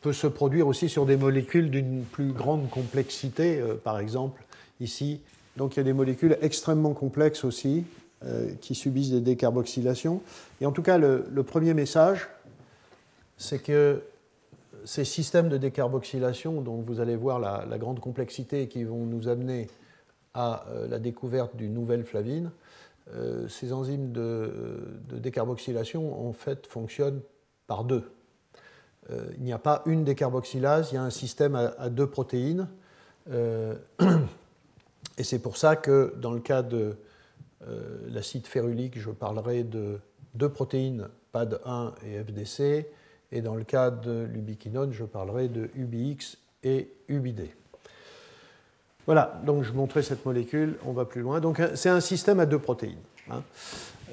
B: peut se produire aussi sur des molécules d'une plus grande complexité, par exemple ici. Donc il y a des molécules extrêmement complexes aussi euh, qui subissent des décarboxylations. Et en tout cas, le, premier message, c'est que ces systèmes de décarboxylation, dont vous allez voir la, grande complexité qui vont nous amener à euh, la découverte d'une nouvelle flavine, euh, ces enzymes de, décarboxylation en fait fonctionnent par deux. il n'y a pas une décarboxylase, il y a un système à, deux protéines. Et c'est pour ça que dans le cas de euh, l'acide férulique, je parlerai de deux protéines, PAD1 et FDC, et dans le cas de l'ubiquinone, je parlerai de UBX et UBD. Voilà, donc je montrais cette molécule, on va plus loin. Donc c'est un système à deux protéines. Hein.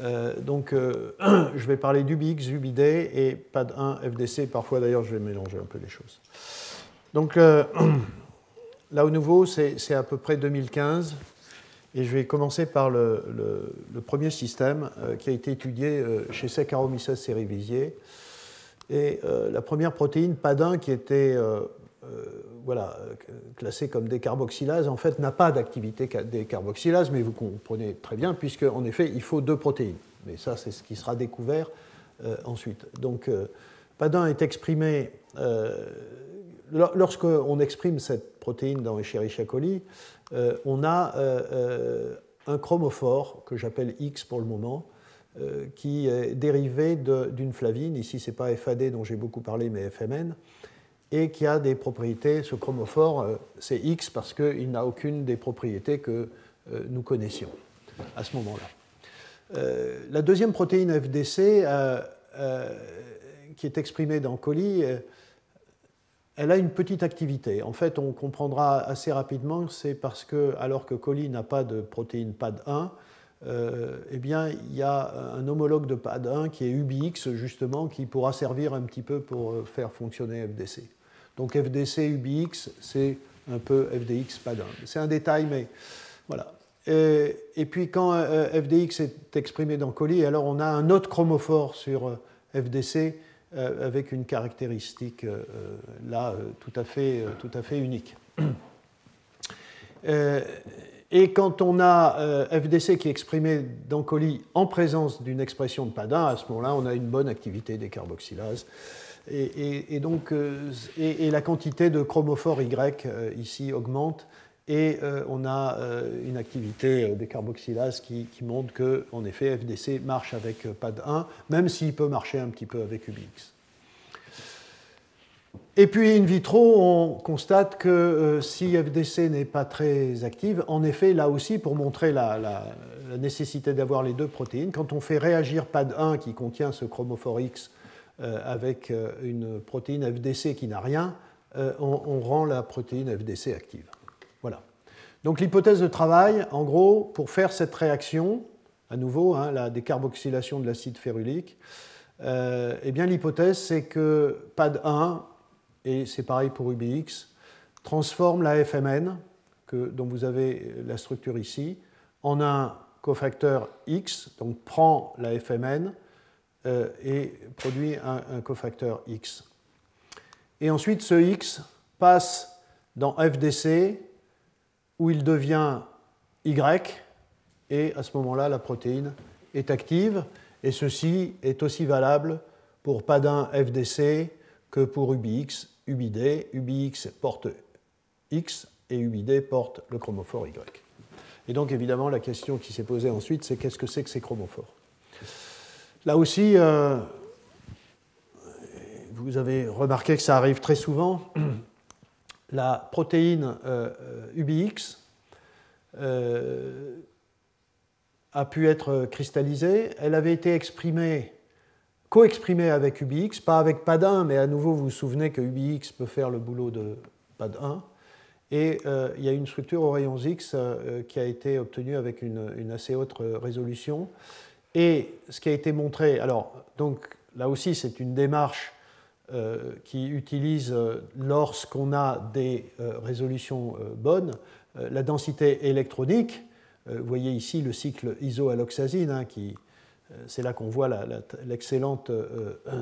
B: Euh, donc euh, je vais parler d'UBX, UBD et PAD1, FDC. Parfois d'ailleurs je vais mélanger un peu les choses. Donc Là, au nouveau, c'est à peu près 2015. Et je vais commencer par le, premier système euh, qui a été étudié euh, chez Saccharomyces cerevisiae. Et euh, la première protéine, PADIN, qui était voilà, classée comme décarboxylase, en fait, n'a pas d'activité décarboxylase, mais vous comprenez très bien, puisque en effet, il faut deux protéines. Mais ça, c'est ce qui sera découvert ensuite. Donc, PADIN est exprimé lorsqu'on exprime cette protéine dans Escherichia coli, euh, on a euh, euh, un chromophore que j'appelle X pour le moment, qui est dérivé d'une flavine. Ici, ce n'est pas FAD dont j'ai beaucoup parlé, mais FMN, et qui a des propriétés. Ce chromophore, c'est X parce qu'il n'a aucune des propriétés que nous connaissions à ce moment-là. la deuxième protéine FDC, qui est exprimée dans coli, elle a une petite activité. En fait, on comprendra assez rapidement, c'est parce que, alors que coli n'a pas de protéine PAD1, euh, eh bien, il y a un homologue de PAD1 qui est UBX, justement, qui pourra servir un petit peu pour euh, faire fonctionner FDC. Donc FDC, UBX, c'est un peu FDX, PAD1. C'est un détail, mais voilà. Et, puis quand euh, FDX est exprimé dans coli, alors on a un autre chromophore sur FDC euh, avec une caractéristique euh, là tout à fait, tout à fait unique. Et quand on a FDC qui est exprimé dans colis en présence d'une expression de PAD1, à ce moment-là, on a une bonne activité des carboxylases. Et, donc, et, la quantité de chromophore Y ici augmente et euh, on a euh, une activité euh, des carboxylases qui, montre que, en effet, FDC marche avec PAD1, même s'il peut marcher un petit peu avec UBX. Et puis, in vitro, on constate que si FDC n'est pas très active, en effet, là aussi, pour montrer la nécessité d'avoir les deux protéines, quand on fait réagir PAD1 qui contient ce chromophore X avec une protéine FDC qui n'a rien, on rend la protéine FDC active. Voilà. Donc l'hypothèse de travail, en gros, pour faire cette réaction, à nouveau, hein, la décarboxylation de l'acide férulique, euh, eh bien l'hypothèse c'est que PAD1, et c'est pareil pour UBX, transforme la FMN, que, dont vous avez la structure ici, en un cofacteur X, donc prend la FMN euh, et produit un, cofacteur X. Et ensuite, ce X passe dans FDC où il devient Y, et à ce moment-là, la protéine est active, et ceci est aussi valable pour PADIN FDC que pour UBX, UBD. UBX porte X et UBD porte le chromophore Y. Et donc évidemment, la question qui s'est posée ensuite, c'est qu'est-ce que c'est que ces chromophores? Là aussi, euh, vous avez remarqué que ça arrive très souvent la protéine euh, UBX euh, a pu être cristallisée. Elle avait été exprimée, co-exprimée avec UBX, pas avec PAD1, mais à nouveau, vous vous souvenez que UBX peut faire le boulot de PAD1. Et euh, il y a une structure aux rayons X qui a été obtenue avec une, assez haute résolution. Et ce qui a été montré, alors, donc là aussi, c'est une démarche euh, qui utilise, euh, lorsqu'on a des euh, résolutions bonnes, la densité électronique. vous voyez ici le cycle isoalloxazine, hein, qui, c'est là qu'on voit l'excellente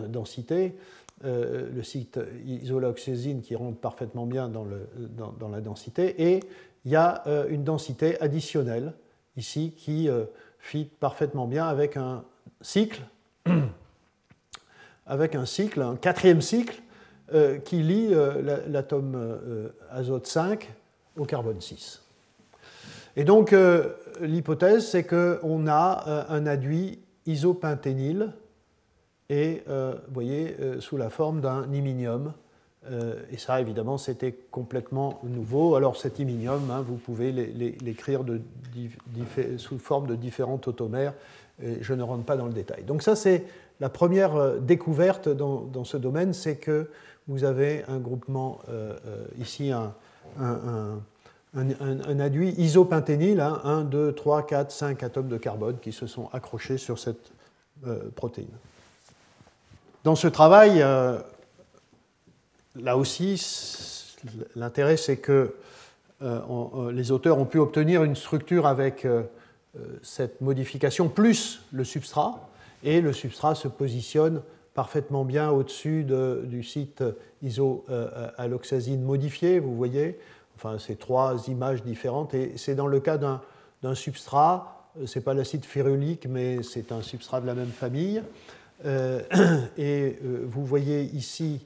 B: densité. le cycle isoalloxazine qui rentre parfaitement bien dans, la densité. Et il y a une densité additionnelle ici qui fit parfaitement bien avec un cycle avec un cycle, un quatrième cycle, euh, qui lie euh, l'atome euh, azote 5 au carbone 6. Et donc, l'hypothèse, c'est qu'on a un aduit isopentényle, et vous voyez, sous la forme d'un iminium. Et ça, évidemment, c'était complètement nouveau. Alors, cet iminium, hein, vous pouvez l'écrire sous forme de différents automères. Je ne rentre pas dans le détail. Donc, ça, c'est la première euh, découverte dans, ce domaine, c'est que vous avez un groupement, euh, euh, ici un, un, un, aduit isopentényle, 1, 2, 3, 4, 5 atomes de carbone qui se sont accrochés sur cette protéine. Dans ce travail, là aussi, l'intérêt c'est que les auteurs ont pu obtenir une structure avec cette modification plus le substrat et le substrat se positionne parfaitement bien au-dessus du site isoalloxazine modifié, vous voyez. Enfin, c'est trois images différentes et c'est dans le cas d'un substrat, ce n'est pas l'acide férulique, mais c'est un substrat de la même famille. Euh, et euh, vous voyez ici,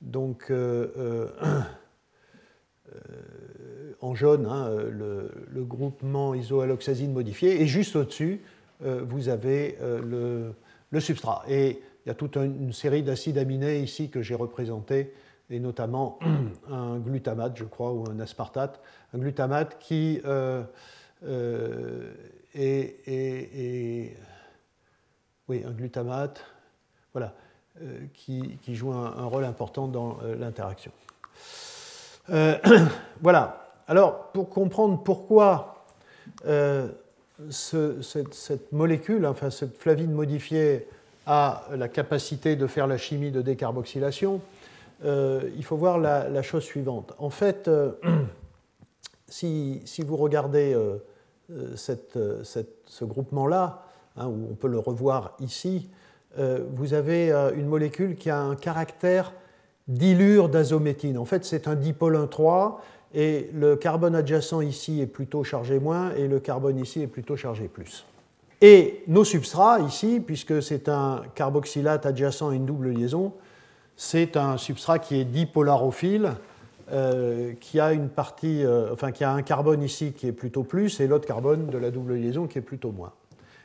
B: donc, euh, en jaune, hein, le, groupement isoalloxazine modifié, et juste au-dessus, euh, vous avez euh, le, substrat. Et il y a toute une série d'acides aminés ici que j'ai représentés, et notamment un glutamate, je crois, ou un aspartate. Un glutamate qui euh, est, Oui, un glutamate, voilà, qui, joue un, rôle important dans l'interaction. voilà. Alors, pour comprendre pourquoi cette, molécule, enfin cette flavine modifiée, a la capacité de faire la chimie de décarboxylation, euh, il faut voir la, chose suivante. En fait, euh, si, vous regardez euh, ce groupement-là, hein, où on peut le revoir ici, vous avez une molécule qui a un caractère d'ilure d'azométhine. En fait, c'est un dipôle 1,3 et le carbone adjacent ici est plutôt chargé moins, et le carbone ici est plutôt chargé plus. Et nos substrats ici, puisque c'est un carboxylate adjacent à une double liaison, c'est un substrat qui est dipolarophile, euh, qui a une partie, euh, enfin qui a un carbone ici qui est plutôt plus et l'autre carbone de la double liaison qui est plutôt moins.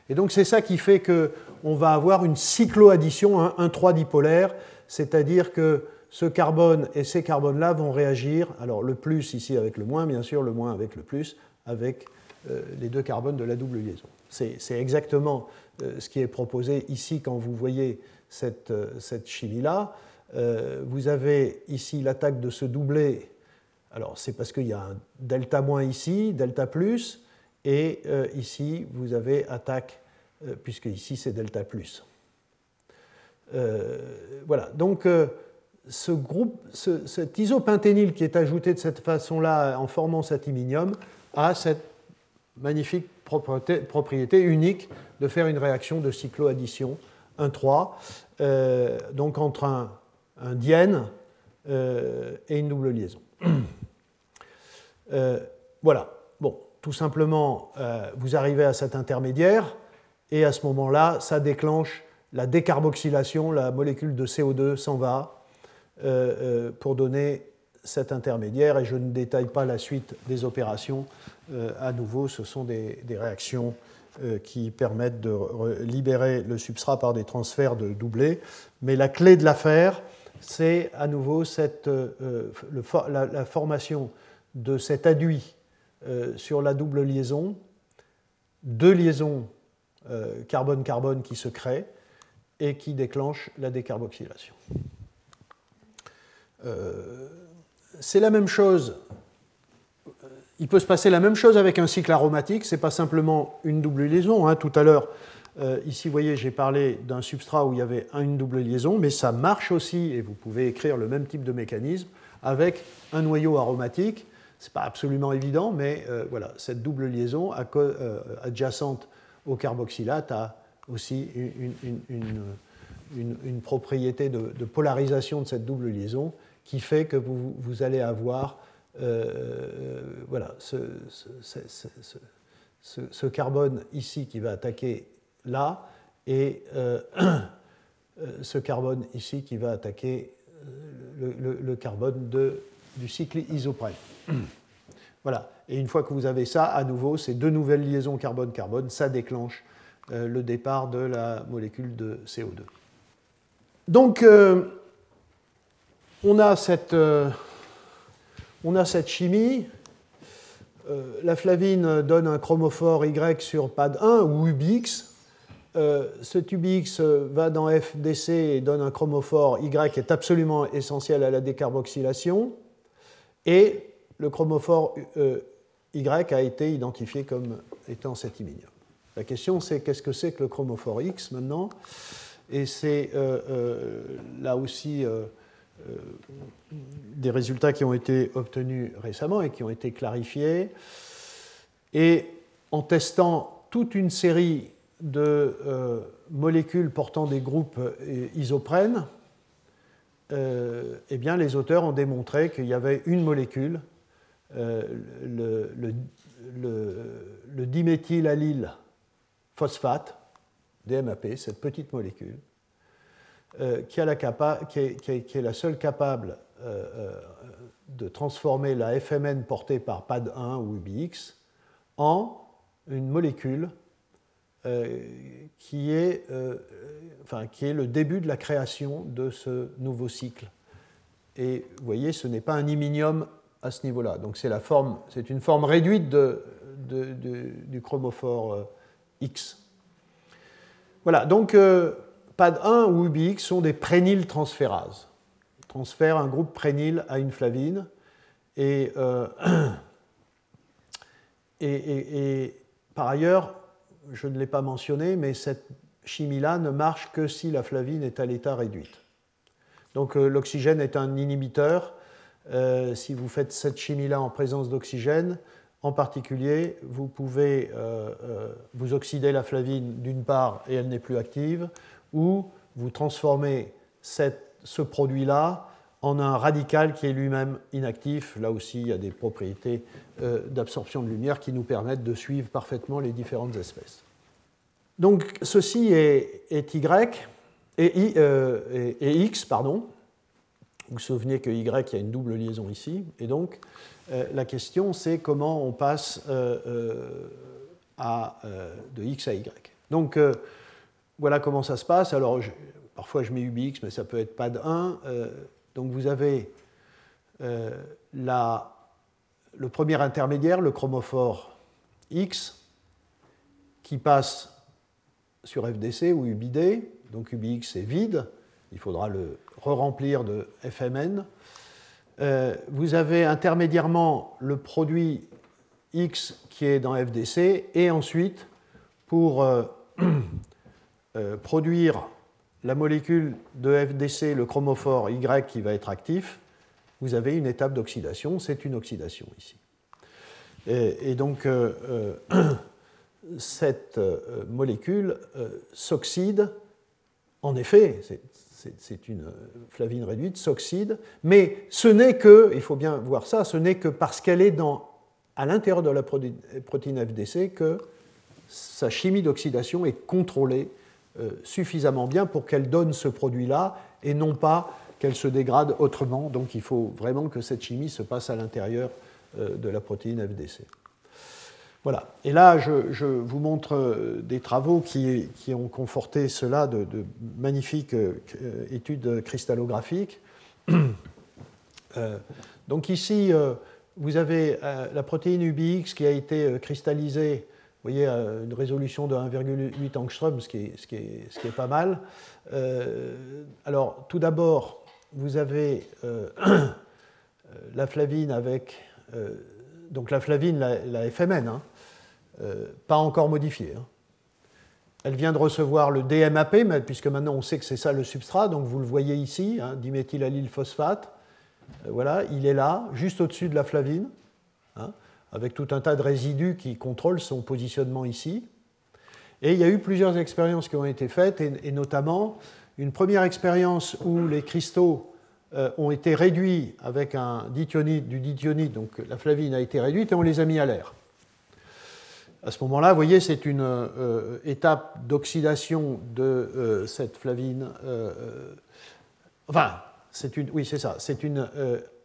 B: Et donc c'est ça qui fait qu'on va avoir une cycloaddition, un, un 3 dipolaire, c'est-à-dire que ce carbone et ces carbones-là vont réagir, alors le plus ici avec le moins, bien sûr, le moins avec le plus, avec euh, les deux carbones de la double liaison. C'est exactement ce qui est proposé ici quand vous voyez cette, cette chimie-là. Euh, vous avez ici l'attaque de ce doublet. Alors c'est parce qu'il y a un delta moins ici, delta plus, et euh, ici vous avez attaque, euh, puisque ici c'est delta plus. voilà, donc ce groupe, cet isopentényl qui est ajouté de cette façon-là en formant cet iminium a cette magnifique propriété, unique de faire une réaction de cycloaddition 1,3, donc entre un un diène euh, et une double liaison. Euh, voilà. Tout simplement, euh, vous arrivez à cet intermédiaire et à ce moment-là, ça déclenche la décarboxylation, la molécule de CO2 s'en va pour donner cet intermédiaire et je ne détaille pas la suite des opérations. à nouveau, ce sont des, réactions qui permettent de libérer le substrat par des transferts de doublés. Mais la clé de l'affaire, c'est à nouveau euh, la, formation de cet aduit euh, sur la double liaison, deux liaisons euh, carbone-carbone qui se créent et qui déclenchent la décarboxylation. c'est la même chose. Il peut se passer la même chose avec un cycle aromatique. Ce n'est pas simplement une double liaison. Hein. Tout à l'heure, euh, ici, vous voyez, j'ai parlé d'un substrat où il y avait une double liaison, mais ça marche aussi, et vous pouvez écrire le même type de mécanisme, avec un noyau aromatique. Ce n'est pas absolument évident, mais euh, voilà, cette double liaison euh, adjacente au carboxylate a aussi une, propriété de, polarisation de cette double liaison qui fait que vous, allez avoir voilà, ce, carbone ici qui va attaquer là, et euh, euh, ce carbone ici qui va attaquer euh, le, carbone de, du cycle isoprène. Voilà. Et une fois que vous avez ça, à nouveau, ces deux nouvelles liaisons carbone-carbone, ça déclenche le départ de la molécule de CO2. Donc, on, a cette, on a cette chimie. la flavine donne un chromophore Y sur PAD 1 ou UBX. Euh, ce tube X va dans FDC et donne un chromophore Y qui est absolument essentiel à la décarboxylation. Et le chromophore euh, Y a été identifié comme étant cet iminium. La question c'est qu'est-ce que c'est que le chromophore X maintenant? Et c'est euh, là aussi des résultats qui ont été obtenus récemment et qui ont été clarifiés. Et en testant toute une série de euh, molécules portant des groupes euh, isoprènes, euh, eh bien, les auteurs ont démontré qu'il y avait une molécule, le, le, diméthylallyle phosphate, DMAP, cette petite molécule, la qui, est, la seule capable de transformer la FMN portée par PAD1 ou UBX en une molécule euh, qui, est, euh, qui est le début de la création de ce nouveau cycle. Et vous voyez, ce n'est pas un iminium à ce niveau-là. Donc c'est, une forme réduite du chromophore euh, X. Voilà, donc PAD1 ou UBX sont des prényltransférases. Transfèrent un groupe prényl à une flavine. Et, et, et, par ailleurs, je ne l'ai pas mentionné, mais cette chimie-là ne marche que si la flavine est à l'état réduite. Donc euh, l'oxygène est un inhibiteur. Euh, si vous faites cette chimie-là en présence d'oxygène, en particulier, vous pouvez euh, vous oxyder la flavine d'une part et elle n'est plus active, ou vous transformez ce produit-là en un radical qui est lui-même inactif. Là aussi, il y a des propriétés d'absorption de lumière qui nous permettent de suivre parfaitement les différentes espèces. Donc ceci est, Y et, X, pardon. Vous vous souvenez que Y, il y a une double liaison ici. Et donc la question, c'est comment on passe à, de X à Y. Donc voilà comment ça se passe. Alors, parfois je mets UBX, mais ça peut être PAD 1. Euh, donc vous avez euh, le premier intermédiaire, le chromophore X, qui passe sur FDC ou UBD. Donc UBX est vide, il faudra le re-remplir de FMN. Euh, vous avez intermédiairement le produit X qui est dans FDC, et ensuite, pour Euh, produire la molécule de FDC, le chromophore Y qui va être actif, vous avez une étape d'oxydation, c'est une oxydation ici. Et, donc euh, euh, cette molécule s'oxyde, en effet, c'est une flavine réduite, s'oxyde, mais ce n'est que, il faut bien voir ça, ce n'est que parce qu'elle est dans, à l'intérieur de la protéine FDC que sa chimie d'oxydation est contrôlée euh, suffisamment bien pour qu'elle donne ce produit-là et non pas qu'elle se dégrade autrement. Donc il faut vraiment que cette chimie se passe à l'intérieur euh, de la protéine FDC. Voilà. Et là, je, vous montre euh, des travaux qui, ont conforté cela de, magnifiques études cristallographiques. donc ici, vous avez la protéine UBX qui a été cristallisée vous voyez, euh, une résolution de 1,8 angstrom, ce qui est, pas mal. Euh, alors, tout d'abord, vous avez euh, la flavine avec. donc, la flavine, la, FMN, hein, pas encore modifiée. Hein. Elle vient de recevoir le DMAP, mais, puisque maintenant on sait que c'est ça le substrat, donc vous le voyez ici, hein, phosphate. voilà, il est là, juste au-dessus de la flavine. Hein avec tout un tas de résidus qui contrôlent son positionnement ici. Et il y a eu plusieurs expériences qui ont été faites, et, notamment une première expérience où les cristaux euh, ont été réduits avec un dithionite, du dithionite, donc la flavine a été réduite, et on les a mis à l'air. À ce moment-là, vous voyez, c'est une euh, étape d'oxydation de euh, cette flavine. enfin, c'est une, oui, c'est ça. C'est une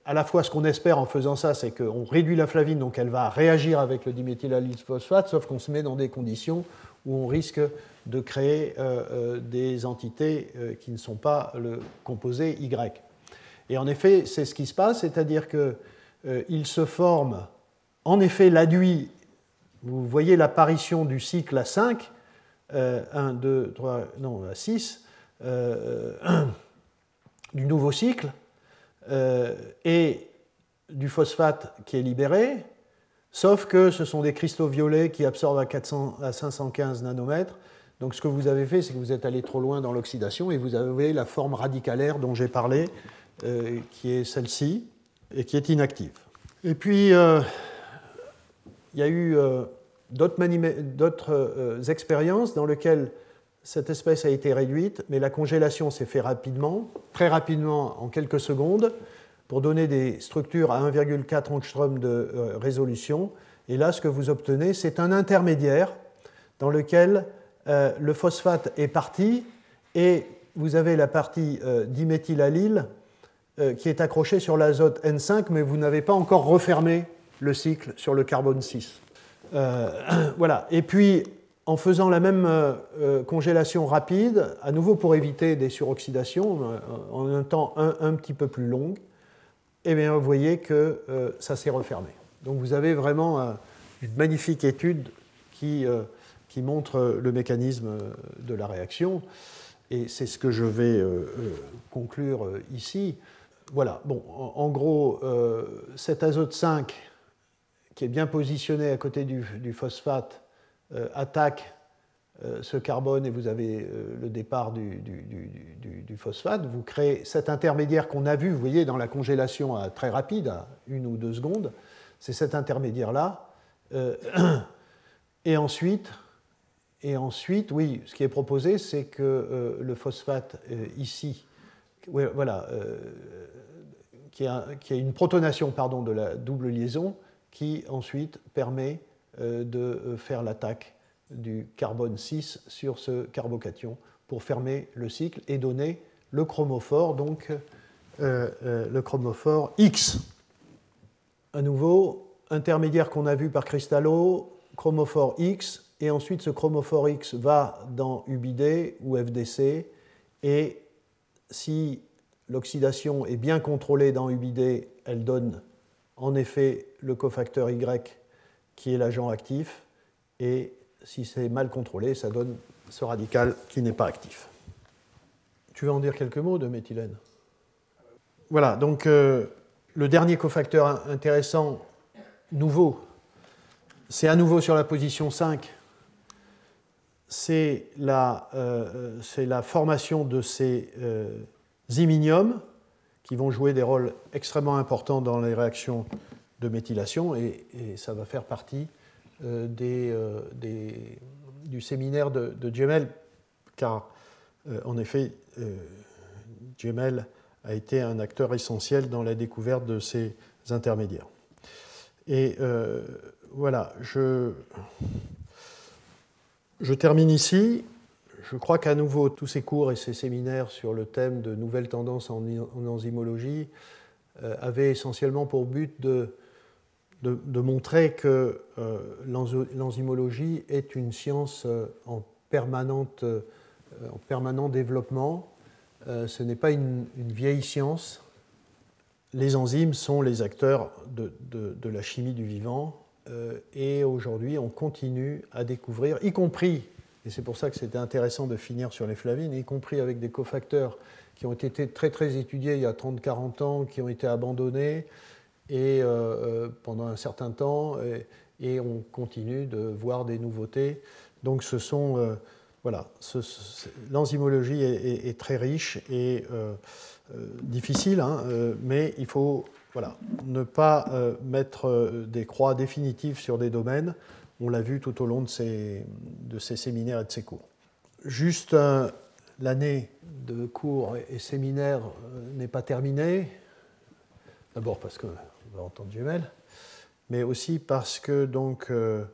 B: à la fois ce qu'on espère en faisant ça, c'est qu'on réduit la flavine, donc elle va réagir avec le diméthylallyl phosphate, sauf qu'on se met dans des conditions où on risque de créer euh, euh, des entités euh, qui ne sont pas le composé Y. Et en effet, c'est ce qui se passe, c'est-à-dire qu'il se forme, en effet, l'adduit, vous voyez l'apparition du cycle à 5, 1, 2, 3, non, à 6, du nouveau cycle, euh, et du phosphate qui est libéré, sauf que ce sont des cristaux violets qui absorbent à, 400, à 515 nanomètres. Donc ce que vous avez fait, c'est que vous êtes allé trop loin dans l'oxydation et vous avez la forme radicalaire dont j'ai parlé, euh, qui est celle-ci, et qui est inactive. Et puis, euh, il y a eu d'autres expériences dans lesquelles cette espèce a été réduite, mais la congélation s'est faite rapidement, très rapidement, en quelques secondes, pour donner des structures à 1,4 angstrom de euh, résolution. Et là, ce que vous obtenez, c'est un intermédiaire dans lequel euh, le phosphate est parti et vous avez la partie euh, diméthylallyle qui est accrochée sur l'azote N5, mais vous n'avez pas encore refermé le cycle sur le carbone 6. voilà. Et puis, en faisant la même euh, euh, congélation rapide, à nouveau pour éviter des suroxydations, euh, en un temps un, petit peu plus long, eh bien, vous voyez que ça s'est refermé. Donc vous avez vraiment une magnifique étude qui, qui, montre le mécanisme de la réaction, et c'est ce que je vais conclure ici. Voilà, bon, en, gros, cet azote 5 qui est bien positionné à côté du, phosphate, euh, attaque euh, ce carbone et vous avez euh, le départ du, phosphate, vous créez cet intermédiaire qu'on a vu, vous voyez, dans la congélation à très rapide, à une ou deux secondes, c'est cet intermédiaire-là. et ensuite, et ensuite, oui, ce qui est proposé, c'est que le phosphate ici, voilà, qui, a, une protonation pardon, de la double liaison qui ensuite permet de faire l'attaque du carbone 6 sur ce carbocation pour fermer le cycle et donner le chromophore, donc le chromophore X. À nouveau, intermédiaire qu'on a vu par Cristallo, chromophore X, et ensuite ce chromophore X va dans UBD ou FDC, et si l'oxydation est bien contrôlée dans UBD, elle donne en effet le cofacteur Y qui est l'agent actif, et si c'est mal contrôlé, ça donne ce radical qui n'est pas actif. Tu veux en dire quelques mots de méthylène? Voilà, donc euh, le dernier cofacteur intéressant, nouveau, c'est à nouveau sur la position 5, c'est la, euh, la, formation de ces euh, iminiums qui vont jouer des rôles extrêmement importants dans les réactions de méthylation et, ça va faire partie euh, des, du séminaire de, de car en effet, Gemel a été un acteur essentiel dans la découverte de ces intermédiaires. Et voilà, je, je termine ici. Je crois qu'à nouveau, tous ces cours et ces séminaires sur le thème de nouvelles tendances en, enzymologie euh, avaient essentiellement pour but de, de, montrer que euh, l'enzymologie est une science euh, en, permanente, en permanent développement. ce n'est pas une, vieille science. Les enzymes sont les acteurs de, de la chimie du vivant et aujourd'hui, on continue à découvrir, y compris, et c'est pour ça que c'était intéressant de finir sur les flavines, y compris avec des cofacteurs qui ont été très très étudiés il y a 30-40 ans, qui ont été abandonnés et, euh, euh, pendant un certain temps, et, on continue de voir des nouveautés. Donc ce sont, voilà, l'enzymologie est, très riche et difficile, hein, mais il faut voilà, ne pas euh, mettre euh, des croix définitives sur des domaines. On l'a vu tout au long de ces, de ces séminaires et de ces cours. Juste euh, l'année de cours et séminaires n'est pas terminée. D'abord parce qu'on va entendre Gemel, mais aussi parce que donc le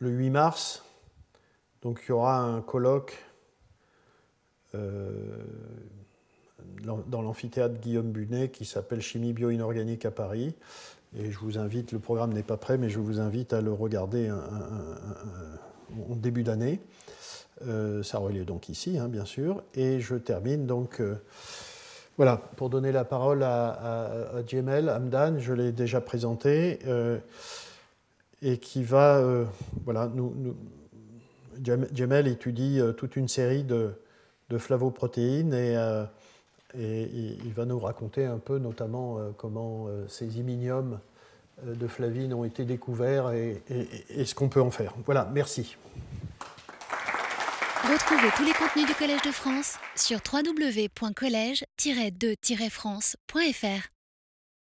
B: 8 mars, donc il y aura un colloque dans l'amphithéâtre Guillaume Bunet qui s'appelle Chimie bio-inorganique à Paris. Et je vous invite, le programme n'est pas prêt, mais je vous invite à le regarder en début d'année. Euh, ça aura lieu donc ici, hein, bien sûr. Et je termine donc. Euh, voilà, pour donner la parole à, à, Djemel Hamdan, je l'ai déjà présenté, euh, et qui va. voilà, nous, Djemel étudie toute une série de, de flavoprotéines et et il va nous raconter un peu notamment euh, comment euh, ces iminiums euh, de flavine ont été découverts et, ce qu'on peut en faire. Voilà, merci.
A: Retrouvez tous les contenus du Collège de France sur www.colège-2-france.fr.